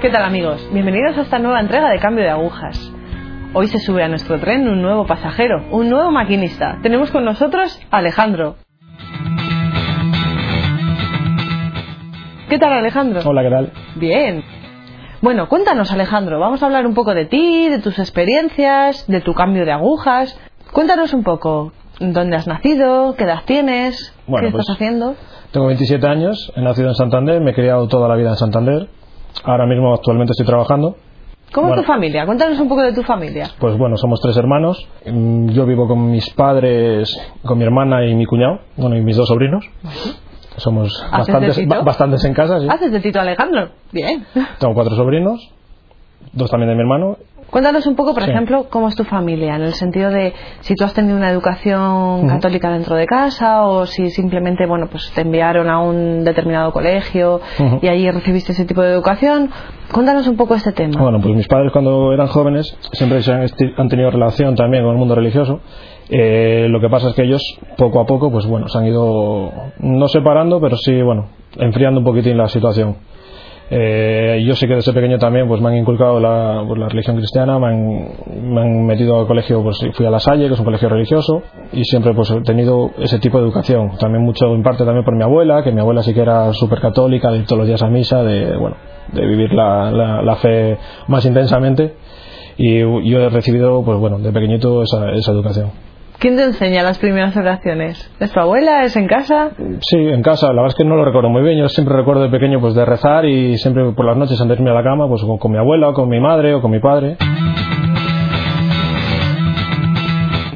¿Qué tal amigos? Bienvenidos a esta nueva entrega de Cambio de Agujas. Hoy se sube a nuestro tren un nuevo pasajero, un nuevo maquinista. Tenemos con nosotros a Alejandro. ¿Qué tal Alejandro? Hola, ¿qué tal? Bien. Bueno, cuéntanos Alejandro, vamos a hablar un poco de ti, de tus experiencias, de tu cambio de agujas. Cuéntanos un poco, ¿dónde has nacido? ¿Qué edad tienes? Bueno, ¿Qué pues- estás haciendo? Tengo 27 años, he nacido en Santander, me he criado toda la vida en Santander. Ahora mismo actualmente estoy trabajando. ¿Cómo Bueno. es tu familia? Cuéntanos un poco de tu familia. Pues bueno, somos tres hermanos. Mm, Yo vivo con mis padres, con mi hermana y mi cuñado, bueno, y mis dos sobrinos. Somos ¿Haces bastantes, bastantes en casa, sí. ¿Haces de Tito Alejandro? Bien. Tengo cuatro sobrinos, dos también de mi hermano. Cuéntanos un poco, por Sí. ejemplo, cómo es tu familia, en el sentido de si tú has tenido una educación católica dentro de casa o si simplemente, bueno, pues te enviaron a un determinado colegio y allí recibiste ese tipo de educación. Cuéntanos un poco este tema. Bueno, pues mis padres cuando eran jóvenes siempre se han tenido relación también con el mundo religioso. Eh, lo que pasa es que ellos poco a poco, pues bueno, se han ido no separando, pero sí, bueno, enfriando un poquitín la situación. Eh, yo sí que desde pequeño también pues me han inculcado la, pues, la religión cristiana, me han, me han metido al colegio, pues fui a La Salle, que es un colegio religioso, y siempre pues he tenido ese tipo de educación. También mucho en parte también por mi abuela, que mi abuela sí que era súper católica, de ir todos los días a misa, de, bueno, de vivir la, la, la fe más intensamente. Y yo he recibido, pues bueno, de pequeñito esa, esa educación. ¿Quién te enseña las primeras oraciones? ¿Es tu abuela? ¿Es en casa? Sí, en casa, la verdad es que no lo recuerdo muy bien. Yo siempre recuerdo de pequeño pues de rezar y siempre por las noches antes de irme a la cama, pues con, con mi abuela o con mi madre o con mi padre.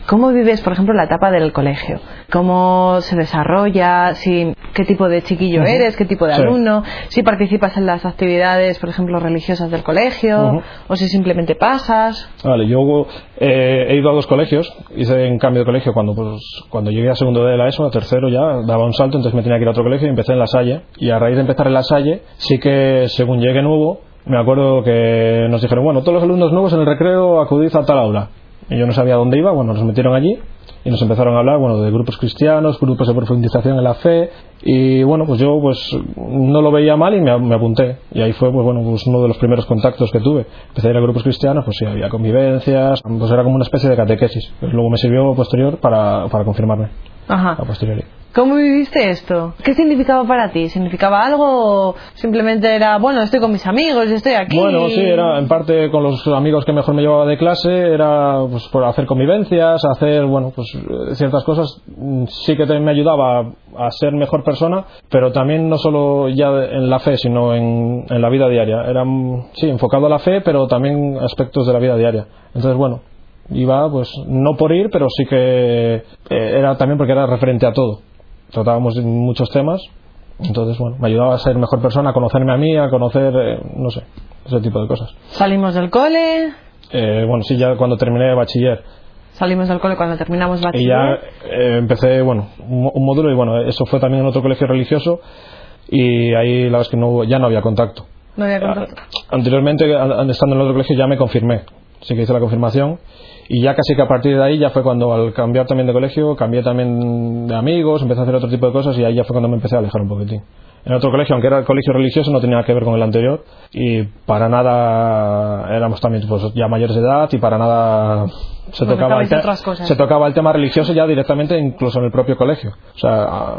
¿Cómo vives, por ejemplo, la etapa del colegio? ¿Cómo se desarrolla? Si, ¿Qué tipo de chiquillo eres? ¿Qué tipo de Sí. alumno? Si participas en las actividades, por ejemplo, religiosas del colegio, o si simplemente pasas. Vale, yo eh, he ido a dos colegios, hice en cambio de colegio cuando pues cuando llegué a segundo de la ESO, a tercero ya daba un salto, entonces me tenía que ir a otro colegio y empecé en La Salle. Y a raíz de empezar en La Salle, sí que según llegué nuevo, me acuerdo que nos dijeron, bueno, todos los alumnos nuevos en el recreo acudid a tal aula. Y yo no sabía dónde iba, bueno, nos metieron allí y nos empezaron a hablar, bueno, de grupos cristianos, grupos de profundización en la fe y bueno, pues yo pues no lo veía mal y me, me apunté y ahí fue pues bueno, pues uno de los primeros contactos que tuve. Empecé a ir a grupos cristianos, pues sí, había convivencias, pues era como una especie de catequesis. Pues luego me sirvió posterior para, para confirmarme Ajá. a posteriori. ¿Cómo viviste esto? ¿Qué significaba para ti? ¿Significaba algo o simplemente era, bueno, estoy con mis amigos, estoy aquí? Bueno, sí, era en parte con los amigos que mejor me llevaba de clase, era pues por hacer convivencias, hacer, bueno, pues ciertas cosas. Mm, Sí que me ayudaba a, a ser mejor persona, pero también no solo ya en la fe, sino en, en la vida diaria. Era, mm, sí, enfocado a la fe, pero también aspectos de la vida diaria. Entonces, bueno, iba pues no por ir, pero sí que eh, era también porque era referente a todo. Tratábamos muchos temas entonces, bueno, me ayudaba a ser mejor persona, a conocerme a mí, a conocer, eh, no sé, ese tipo de cosas. Salimos del cole, Eh, bueno, sí, ya cuando terminé de bachiller salimos del cole cuando terminamos y bachiller. ya eh, empecé, bueno, un, un módulo y bueno, eso fue también en otro colegio religioso y ahí la verdad es que no, hubo- ya no había contacto. No había contacto. Anteriormente, an- estando en el otro colegio, ya me confirmé, sí que hice la confirmación y ya casi que a partir de ahí ya fue cuando al cambiar también de colegio, cambié también de amigos, empecé a hacer otro tipo de cosas y ahí ya fue cuando me empecé a alejar un poquitín. En otro colegio, aunque era el colegio religioso, no tenía nada que ver con el anterior y para nada éramos también pues, ya mayores de edad y para nada se tocaba, el te- se tocaba el tema religioso ya directamente incluso en el propio colegio. O sea, a-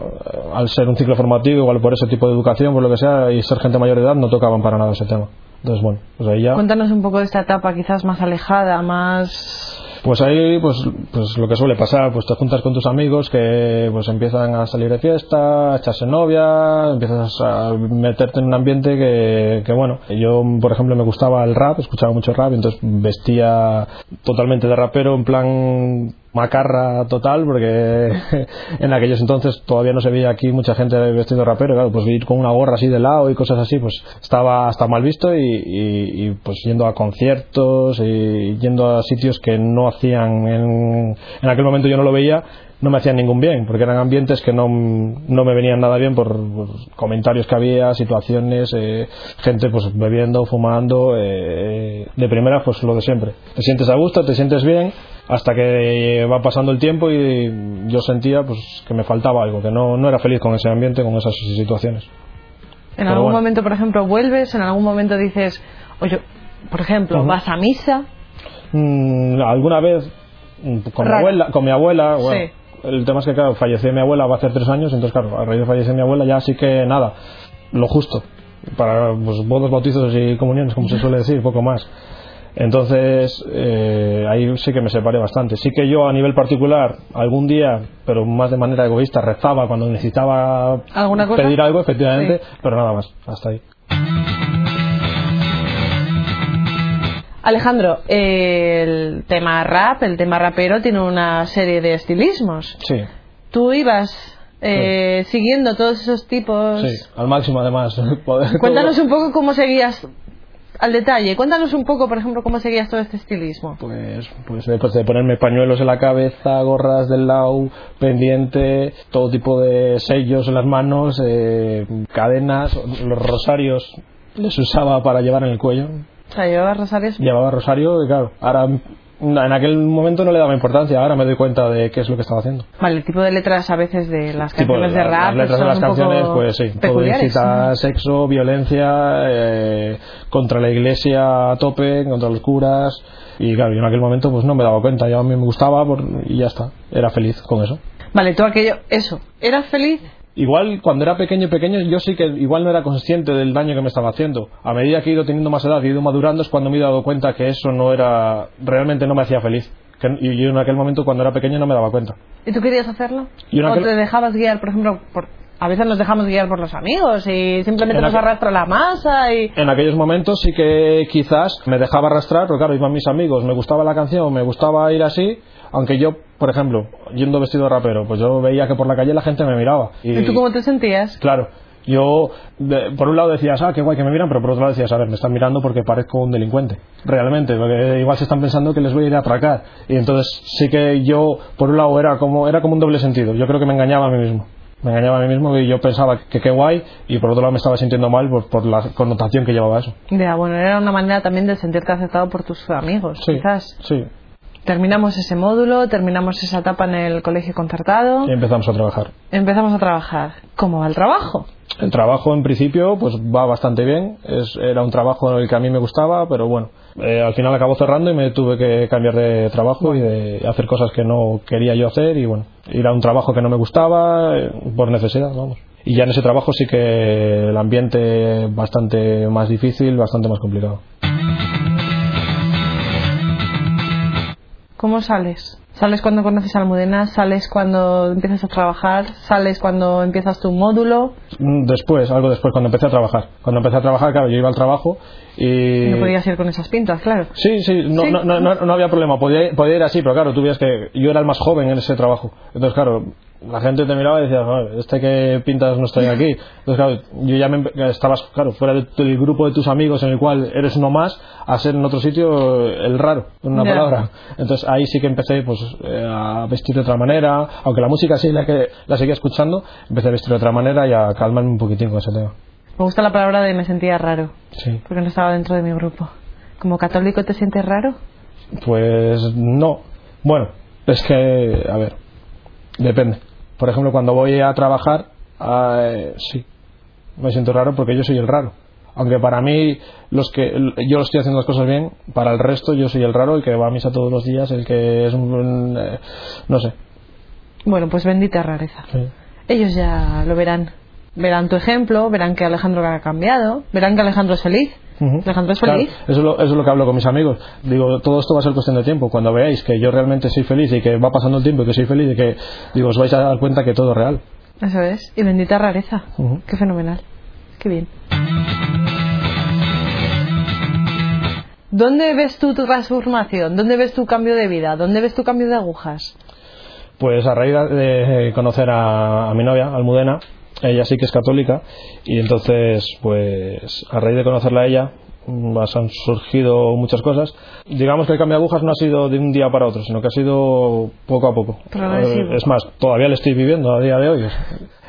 al ser un ciclo formativo, igual por ese tipo de educación, por lo que sea, y ser gente mayor de edad, no tocaban para nada ese tema. Entonces, bueno, pues ahí ya... Cuéntanos un poco de esta etapa quizás más alejada, más... Pues ahí, pues, pues lo que suele pasar, pues te juntas con tus amigos que pues empiezan a salir de fiesta, a echarse novia, empiezas a meterte en un ambiente que, que bueno, yo por ejemplo me gustaba el rap, escuchaba mucho rap, entonces vestía totalmente de rapero en plan macarra total porque en aquellos entonces todavía no se veía aquí mucha gente vestido rapero claro pues ir con una gorra así de lado y cosas así pues estaba hasta mal visto y, y- y, pues yendo a conciertos y yendo a sitios que no hacían en, en aquel momento yo no lo veía no me hacían ningún bien porque eran ambientes que no, no me venían nada bien por, por comentarios que había situaciones eh, gente pues bebiendo fumando eh, de primera pues lo de siempre. Te sientes a gusto te sientes bien hasta que va pasando el tiempo y yo sentía pues que me faltaba algo que no, no era feliz con ese ambiente con esas situaciones En Pero algún bueno. momento, por ejemplo, vuelves, en algún momento dices, O yo, por ejemplo, vas a misa. Mm, alguna vez mm, con mi abuela, con mi abuela, bueno, Sí. el tema es que claro, falleció mi abuela va a hacer tres años, entonces claro, a raíz de fallecer mi abuela ya sí que nada, lo justo para pues, bodas, bautizos y comuniones, como se suele decir, poco más. Entonces, eh, ahí sí que me separé bastante. Sí que yo a nivel particular, algún día, pero más de manera egoísta, rezaba cuando necesitaba ¿Alguna cosa? pedir algo, efectivamente, Sí. pero nada más, hasta ahí. Alejandro, eh, el tema rap, el tema rapero tiene una serie de estilismos. Sí, Tú ibas eh, siguiendo todos esos tipos. sí, al máximo además. Cuéntanos un poco cómo seguías al detalle. Cuéntanos un poco, por ejemplo, cómo seguías todo este estilismo. Pues, pues después de ponerme pañuelos en la cabeza, gorras del lau, pendiente, todo tipo de sellos en las manos, eh, cadenas, los rosarios les usaba para llevar en el cuello. O sea, llevabas rosarios. Llevaba rosario y claro, ahora en aquel momento no le daba importancia, ahora me doy cuenta de qué es lo que estaba haciendo. Vale, el tipo de letras a veces de las canciones de rap las letras de son las un canciones, poco pues sí, todo incita sexo, violencia, eh, contra la iglesia a tope, contra los curas. Y claro, yo en aquel momento pues no me daba cuenta, ya a mí me gustaba por- y ya está, era feliz con eso. Vale, tú aquello, eso, ¿eras feliz? Igual cuando era pequeño pequeño yo sí que igual no era consciente del daño que me estaba haciendo. A medida que he ido teniendo más edad y he ido madurando es cuando me he dado cuenta que eso no era, realmente no me hacía feliz. Que- y yo en aquel momento cuando era pequeño no me daba cuenta. ¿Y tú querías hacerlo? Y en ¿O aquel- te dejabas guiar, por ejemplo, por... A veces nos dejamos guiar por los amigos y simplemente En nos arrastra la masa y... En aquellos momentos sí que quizás me dejaba arrastrar, pero claro, iban mis amigos, me gustaba la canción, me gustaba ir así, aunque yo, por ejemplo, yendo vestido de rapero, pues yo veía que por la calle la gente me miraba. ¿Y tú cómo te sentías? Claro, yo de- por un lado decías, ah, qué guay que me miran, pero por otro lado decías, a ver, me están mirando porque parezco un delincuente. Realmente, porque igual se están pensando que les voy a ir a atracar. Y entonces sí que yo, por un lado, era como, era como un doble sentido. Yo creo que me engañaba a mí mismo. Me engañaba a mí mismo y yo pensaba que qué guay y por otro lado me estaba sintiendo mal por, por la connotación que llevaba eso. Ya, bueno, era una manera también de sentirte aceptado por tus amigos, Sí, quizás. sí. Terminamos ese módulo, terminamos esa etapa en el colegio concertado, Y empezamos a trabajar. empezamos a trabajar. ¿Cómo va el trabajo? El trabajo en principio pues va bastante bien. Es, era un trabajo en el que a mí me gustaba, pero bueno, eh, al final acabó cerrando y me tuve que cambiar de trabajo y de hacer cosas que no quería yo hacer y bueno, ir a un trabajo que no me gustaba eh, por necesidad, vamos. Y ya en ese trabajo sí que el ambiente bastante más difícil, bastante más complicado. ¿Cómo sales? ¿Sales cuando conoces a Almudena? ¿Sales cuando empiezas a trabajar? ¿Sales cuando empiezas tu módulo? Mm, Después, algo después, cuando empecé a trabajar. Cuando empecé a trabajar, claro, yo iba al trabajo y... No podías ir con esas pintas, claro. Sí, sí, no, Sí. No, no, no, no había problema, podía, podía ir así, pero claro, tú veías que yo era el más joven en ese trabajo. Entonces, claro, la gente te miraba y decía, "Joder, este que pintas no estoy aquí. Entonces, claro, yo ya me, estabas, claro, fuera de- del grupo de tus amigos en el cual eres uno más, a ser en otro sitio el raro, en una palabra. Entonces, ahí sí que empecé pues eh, a vestir de otra manera, aunque la música sí la que la seguía escuchando, empecé a vestir de otra manera y a calmarme un poquitín con ese tema. Me gusta la palabra de me sentía raro, Sí. porque no estaba dentro de mi grupo. ¿Como católico te sientes raro? Pues no. Bueno, es que, a ver, depende. Por ejemplo, cuando voy a trabajar, eh, sí, me siento raro porque yo soy el raro. Aunque para mí, los que yo estoy haciendo las cosas bien, para el resto yo soy el raro, el que va a misa todos los días, el que es un... un, eh, no sé. Bueno, pues bendita rareza. Sí. Ellos ya lo verán. Verán tu ejemplo, verán que Alejandro ha cambiado, verán que Alejandro es feliz. Alejandro es Claro, eso, es lo, eso es lo que hablo con mis amigos. Digo, todo esto va a ser cuestión de tiempo. Cuando veáis que yo realmente soy feliz y que va pasando el tiempo y que soy feliz y que, digo, os vais a dar cuenta que todo es real. Eso es. Y bendita rareza. Qué fenomenal. Qué bien. ¿Dónde ves tú tu transformación? ¿Dónde ves tu cambio de vida? ¿Dónde ves tu cambio de agujas? Pues a raíz de conocer a, a mi novia, Almudena, ella sí que es católica, y entonces, pues a raíz de conocerla a ella, mm, pues, han surgido muchas cosas. Digamos que el cambio de agujas no ha sido de un día para otro, sino que ha sido poco a poco. Progresivo. Es más, todavía lo estoy viviendo a día de hoy.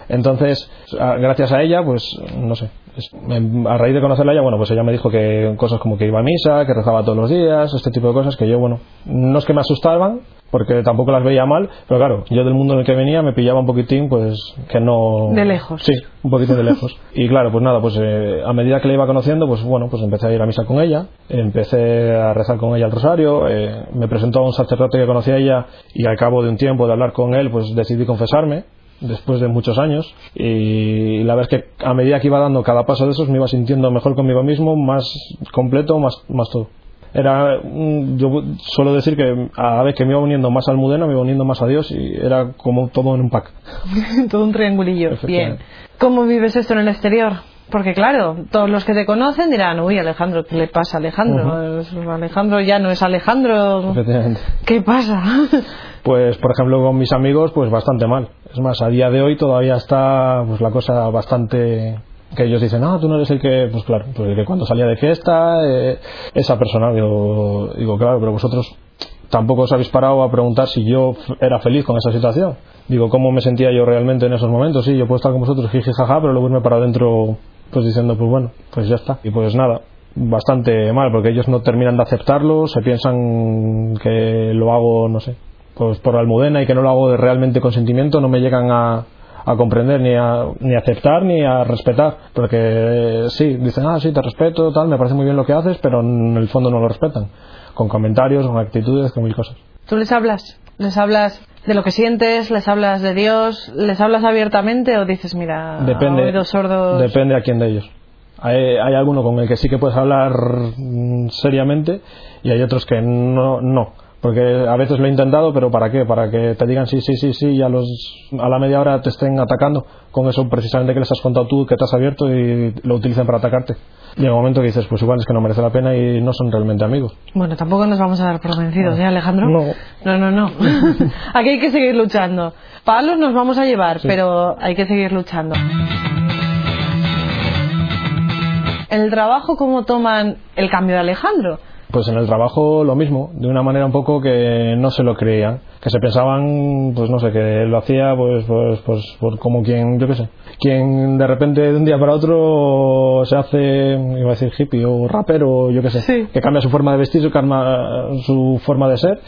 Entonces, gracias a ella, pues, no sé, a raíz de conocerla ella, bueno, pues ella me dijo que cosas como que iba a misa, que rezaba todos los días, este tipo de cosas que yo, bueno, no es que me asustaban, porque tampoco las veía mal, pero claro, yo del mundo en el que venía me pillaba un poquitín, pues, que no... De lejos. Sí, un poquito de lejos. Y claro, pues nada, pues eh, a medida que la iba conociendo, pues bueno, pues empecé a ir a misa con ella, empecé a rezar con ella el rosario, eh, me presentó a un sacerdote que conocía a ella y al cabo de un tiempo de hablar con él, pues decidí confesarme después de muchos años y la verdad es que a medida que iba dando cada paso de esos me iba sintiendo mejor conmigo mismo, más completo, más, más todo. Era, yo suelo decir que a la vez que me iba uniendo más a Almudena, me iba uniendo más a Dios y era como todo en un pack. Todo un triangulillo. Bien. ¿Cómo vives esto en el exterior? Porque claro, todos los que te conocen dirán, uy, Alejandro, ¿qué le pasa a Alejandro? Alejandro ya no es Alejandro. Efectivamente. ¿Qué pasa? Pues, por ejemplo, con mis amigos, pues bastante mal. Es más, a día de hoy todavía está pues la cosa bastante que ellos dicen, ah, tú no eres el que, pues claro, pues el que cuando salía de fiesta, eh, esa persona, digo, digo, claro, pero vosotros tampoco os habéis parado a preguntar si yo era feliz con esa situación. Digo, ¿cómo me sentía yo realmente en esos momentos? Sí, yo puedo estar con vosotros, jiji, jaja, pero luego irme para adentro, pues diciendo, pues bueno, pues ya está. Y pues nada, bastante mal, porque ellos no terminan de aceptarlo, se piensan que lo hago, no sé, pues por Almudena y que no lo hago de realmente con sentimiento, no me llegan a, a comprender ni a, ni a aceptar ni a respetar porque eh, sí, dicen ah sí te respeto tal, me parece muy bien lo que haces pero en el fondo no lo respetan con comentarios, con actitudes, con mil cosas ¿Tú les hablas? ¿Les hablas de lo que sientes? ¿Les hablas de Dios? ¿Les hablas abiertamente o dices, mira, depende, oídos sordos? depende a quién de ellos hay, hay alguno con el que sí que puedes hablar mm, seriamente y hay otros que no, no porque a veces lo he intentado, pero ¿para qué? Para que te digan sí, sí, sí, sí, y a, los, a la media hora te estén atacando con eso precisamente que les has contado tú, que te has abierto y lo utilicen para atacarte. Llega un momento que dices, pues igual es que no merece la pena y no son realmente amigos. Bueno, tampoco nos vamos a dar por vencidos, ¿eh, Alejandro? No. No, no, no. Aquí hay que seguir luchando. Palos nos vamos a llevar, pero hay que seguir luchando. ¿En el trabajo cómo toman el cambio de Alejandro? Pues en el trabajo lo mismo, de una manera un poco que no se lo creían, que se pensaban, pues no sé, que lo hacía pues, pues, pues, por como quien, yo qué sé, quien de repente de un día para otro se hace, iba a decir hippie o rapero, yo qué sé, Sí. que cambia su forma de vestir, su, karma- su forma de ser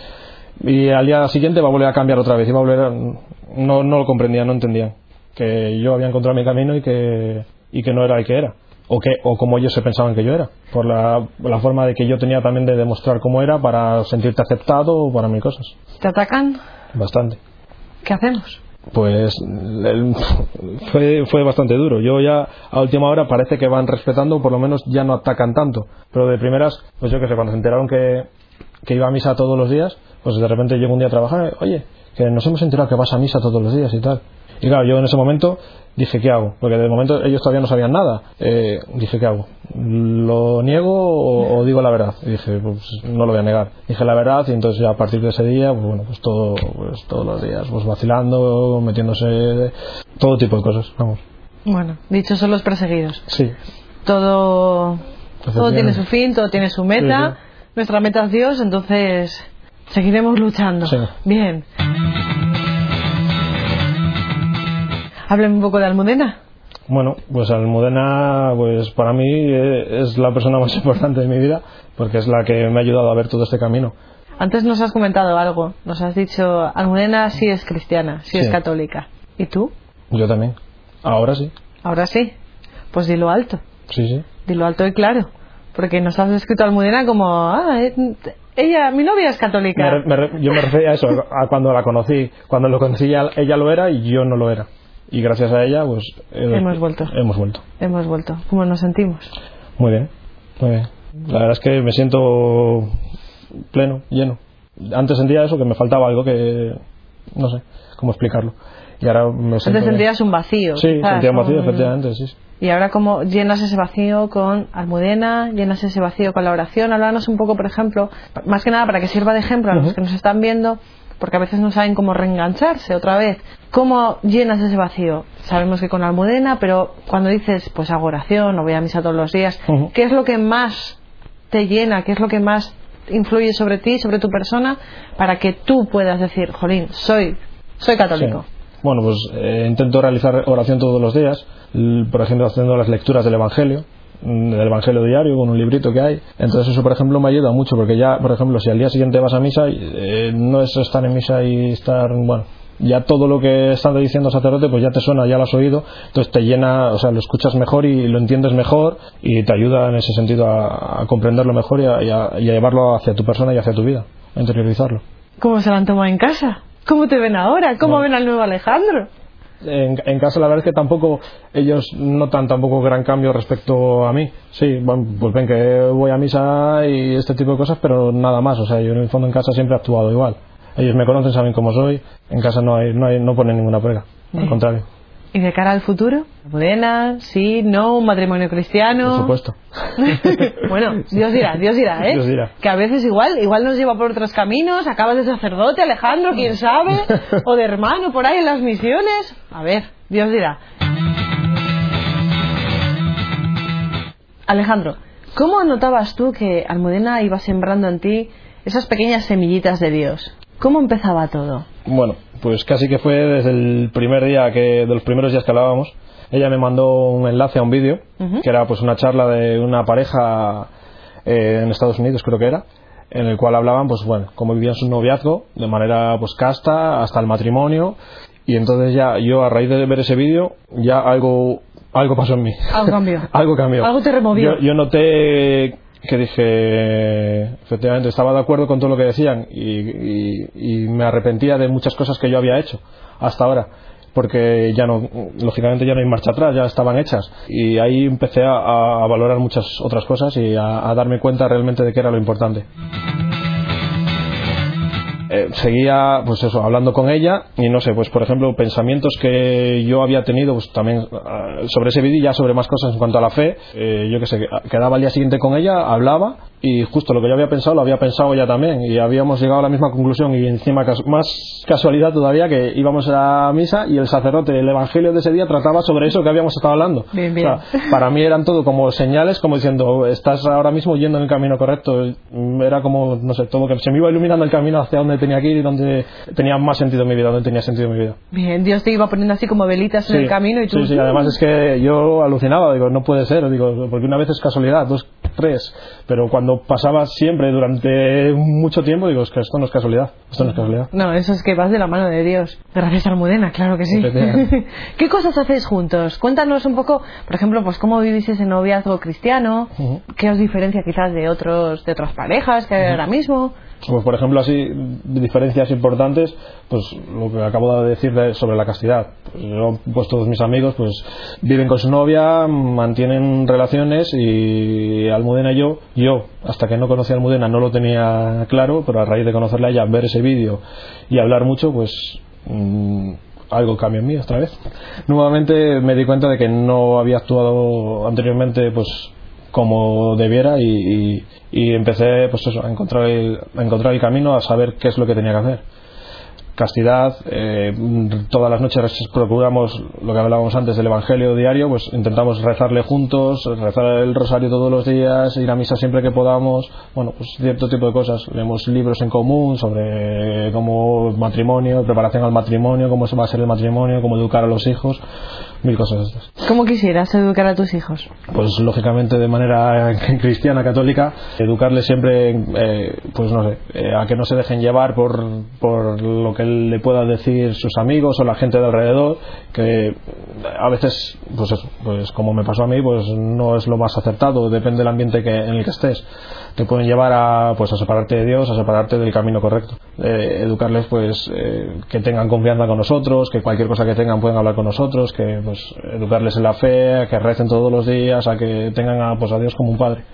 y al día siguiente va a volver a cambiar otra vez y va a volver a- no, no lo comprendían, no entendían que yo había encontrado mi camino y que, y que no era el que era o que o como ellos se pensaban que yo era por la, la forma de que yo tenía también de demostrar cómo era para sentirte aceptado o para mil cosas ¿Te atacan? bastante ¿Qué hacemos? pues el- fue, fue bastante duro. Yo ya a última hora parece que van respetando, por lo menos ya no atacan tanto. Pero de primeras, pues yo que sé, cuando se enteraron que, que iba a misa todos los días, pues de repente llego un día a trabajar, oye, que nos hemos enterado que vas a misa todos los días y tal. Y claro, yo en ese momento dije, ¿qué hago? Porque de momento ellos todavía no sabían nada. Eh, dije, ¿qué hago? ¿Lo niego o, o digo la verdad? Y dije, pues no lo voy a negar. Dije la verdad y entonces ya a partir de ese día, pues bueno, pues todo, pues todos los días, pues vacilando, metiéndose, todo tipo de cosas, vamos. Bueno, dichos son los perseguidos. Sí, Todo, todo tiene su fin, todo tiene su meta. Sí, Nuestra meta es Dios, entonces seguiremos luchando. Sí. Bien. Hábleme un poco de Almudena. Bueno, pues Almudena, pues para mí eh, es la persona más importante de mi vida, porque es la que me ha ayudado a ver todo este camino. Antes nos has comentado algo. Nos has dicho, Almudena sí es cristiana, sí, es católica. ¿Y tú? Yo también. Ahora sí. Ahora sí. Pues dilo alto. Sí, sí. Dilo alto y claro. Porque nos has escrito a Almudena como, ah, eh, ella, mi novia es Me católica. re- me re- yo me refería a eso, a cuando la conocí. Cuando lo conocí ella, ella lo era y yo no lo era. Y gracias a ella, pues... eh, Hemos vuelto. Hemos vuelto. Hemos vuelto. ¿Cómo nos sentimos? Muy bien, muy bien. La verdad es que me siento pleno, lleno. Antes sentía eso, que me faltaba algo que... No sé cómo explicarlo. Y ahora me siento... Antes sentías un vacío. Sí, quizás, sentía un vacío, un- efectivamente, sí. Y ahora como llenas ese vacío con Almudena, llenas ese vacío con la oración. Háblanos un poco, por ejemplo, más que nada para que sirva de ejemplo a los que nos están viendo, porque a veces no saben cómo reengancharse otra vez. ¿Cómo llenas ese vacío? Sabemos que con Almudena, pero cuando dices, pues hago oración o voy a misa todos los días. ¿qué es lo que más te llena? ¿Qué es lo que más influye sobre ti, sobre tu persona, para que tú puedas decir, jolín, soy, soy católico? Sí. Bueno, pues eh, intento realizar oración todos los días, por ejemplo, haciendo las lecturas del Evangelio, del Evangelio diario, con un librito que hay. Entonces eso, por ejemplo, me ayuda mucho, porque ya, por ejemplo, si al día siguiente vas a misa, eh, no es estar en misa y estar, bueno, ya todo lo que está diciendo el sacerdote, pues ya te suena, ya lo has oído, entonces te llena, o sea, lo escuchas mejor y lo entiendes mejor y te ayuda en ese sentido a, a comprenderlo mejor y a, y a- y a llevarlo hacia tu persona y hacia tu vida, a interiorizarlo. ¿Cómo se la han tomado en casa? ¿Cómo te ven ahora? ¿Cómo No. ven al nuevo Alejandro? En, en casa la verdad es que tampoco ellos notan tampoco gran cambio respecto a mí. Sí, bueno, pues ven que voy a misa y este tipo de cosas, pero nada más. O sea, yo en el fondo en casa siempre he actuado igual. Ellos me conocen, saben cómo soy. En casa no hay, no hay, no ponen ninguna prueba. Al Sí. contrario, ¿Y de cara al futuro? ¿Modena? ¿Sí? ¿No? ¿Un matrimonio cristiano? por supuesto. bueno, Dios dirá, Dios dirá, ¿eh? Dios dirá. Que a veces igual, igual nos lleva por otros caminos, acabas de sacerdote, Alejandro, quién sabe, o de hermano por ahí en las misiones. A ver, Dios dirá. Alejandro, ¿cómo notabas tú que Almudena iba sembrando en ti esas pequeñas semillitas de Dios? ¿Cómo empezaba todo? Bueno, pues casi que fue desde el primer día que, de los primeros días que hablábamos. Ella me mandó un enlace a un vídeo, que era pues una charla de una pareja eh, en Estados Unidos, creo que era, en el cual hablaban, pues bueno, cómo vivían su noviazgo de manera pues casta hasta el matrimonio. Y entonces ya yo a raíz de ver ese vídeo ya algo algo pasó en mí. Algo cambió. algo cambió. Algo te removió. Yo, yo noté que dije, efectivamente, estaba de acuerdo con todo lo que decían y, y- me arrepentía de muchas cosas que yo había hecho hasta ahora. Porque ya no, lógicamente ya no hay marcha atrás, ya estaban hechas. Y ahí empecé a, valorar muchas otras cosas y a, a darme cuenta realmente de qué era lo importante. Eh, seguía pues eso hablando con ella y no sé pues por ejemplo pensamientos que yo había tenido pues también ah, sobre ese vídeo y ya sobre más cosas en cuanto a la fe eh, yo que sé quedaba al día siguiente con ella hablaba y justo lo que yo había pensado lo había pensado ella también y habíamos llegado a la misma conclusión y encima más casualidad todavía que íbamos a misa y el sacerdote el evangelio de ese día trataba sobre eso que habíamos estado hablando Bien, O bien. sea, para mí eran todo como señales, como diciendo, estás ahora mismo yendo en el camino correcto. Mm, Era como, no sé, todo que se me iba iluminando el camino hacia donde tenía que ir y donde tenía más sentido en mi vida, donde tenía sentido en mi vida. Bien, Dios te iba poniendo así como velitas en el camino y tú... Sí, sí, además es que yo alucinaba, digo, no puede ser, digo, porque una vez es casualidad, dos, tres, pero cuando pasaba siempre durante mucho tiempo, digo, es que esto no es casualidad, esto no es casualidad. No, eso es que vas de la mano de Dios. Gracias, Almudena, claro que sí. ¿Qué cosas hacéis juntos? Cuéntanos un poco, por ejemplo, pues cómo vivís ese noviazgo cristiano, qué os diferencia quizás de otros de otras parejas que hay ahora mismo. Pues por ejemplo así diferencias importantes pues lo que acabo de decir de- sobre la castidad. Pues, yo pues todos mis amigos pues viven con su novia mantienen relaciones y Almudena y yo yo hasta que no conocí a Almudena no lo tenía claro pero a raíz de conocerla a ella ver ese vídeo y hablar mucho pues mm, algo cambió en mí otra vez. Nuevamente me di cuenta de que no había actuado anteriormente pues como debiera y, y- empecé pues eso a encontrar el, a encontrar el camino a saber qué es lo que tenía que hacer castidad eh, todas las noches procuramos lo que hablábamos antes del evangelio diario pues intentamos rezarle juntos rezar el rosario todos los días ir a misa siempre que podamos bueno pues cierto tipo de cosas leemos libros en común sobre cómo matrimonio preparación al matrimonio cómo se va a ser el matrimonio cómo educar a los hijos mil cosas estas ¿Cómo quisieras educar a tus hijos? pues lógicamente de manera cristiana católica educarles siempre eh, pues no sé eh, a que no se dejen llevar por, por lo que le pueda decir sus amigos o la gente de alrededor que a veces pues pues como me pasó a mí pues no es lo más acertado depende del ambiente en el que estés te pueden llevar a pues a separarte de Dios a separarte del camino correcto Eh, educarles pues eh, que tengan confianza con nosotros que cualquier cosa que tengan pueden hablar con nosotros que pues educarles en la fe que recen todos los días a que tengan a, pues, a Dios como un padre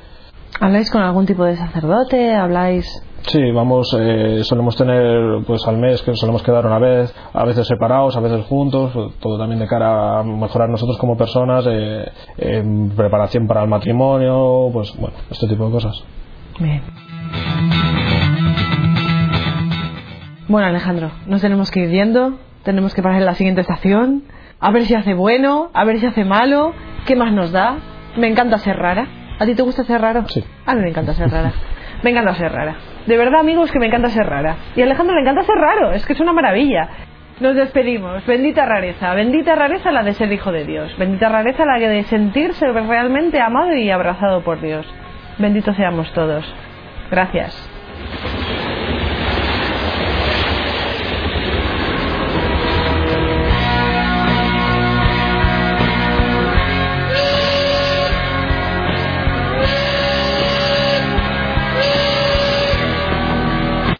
¿Habláis con algún tipo de sacerdote? ¿Habláis...? Sí, vamos, eh, solemos tener pues al mes que solemos quedar una vez, a veces separados, a veces juntos, todo también de cara a mejorar nosotros como personas, eh, en preparación para el matrimonio, pues bueno, este tipo de cosas. Bien. Bueno, Alejandro, nos tenemos que ir yendo. Tenemos que parar en la siguiente estación. A ver si hace bueno, a ver si hace malo. ¿Qué más nos da? Me encanta ser rara. ¿A ti te gusta ser raro? Sí. A mí me encanta ser rara. Me encanta ser rara. De verdad, amigos, que me encanta ser rara. Y Alejandro le encanta ser raro. Es que es una maravilla. Nos despedimos. Bendita rareza. Bendita rareza la de ser hijo de Dios. Bendita rareza la de sentirse realmente amado y abrazado por Dios. Benditos seamos todos. Gracias.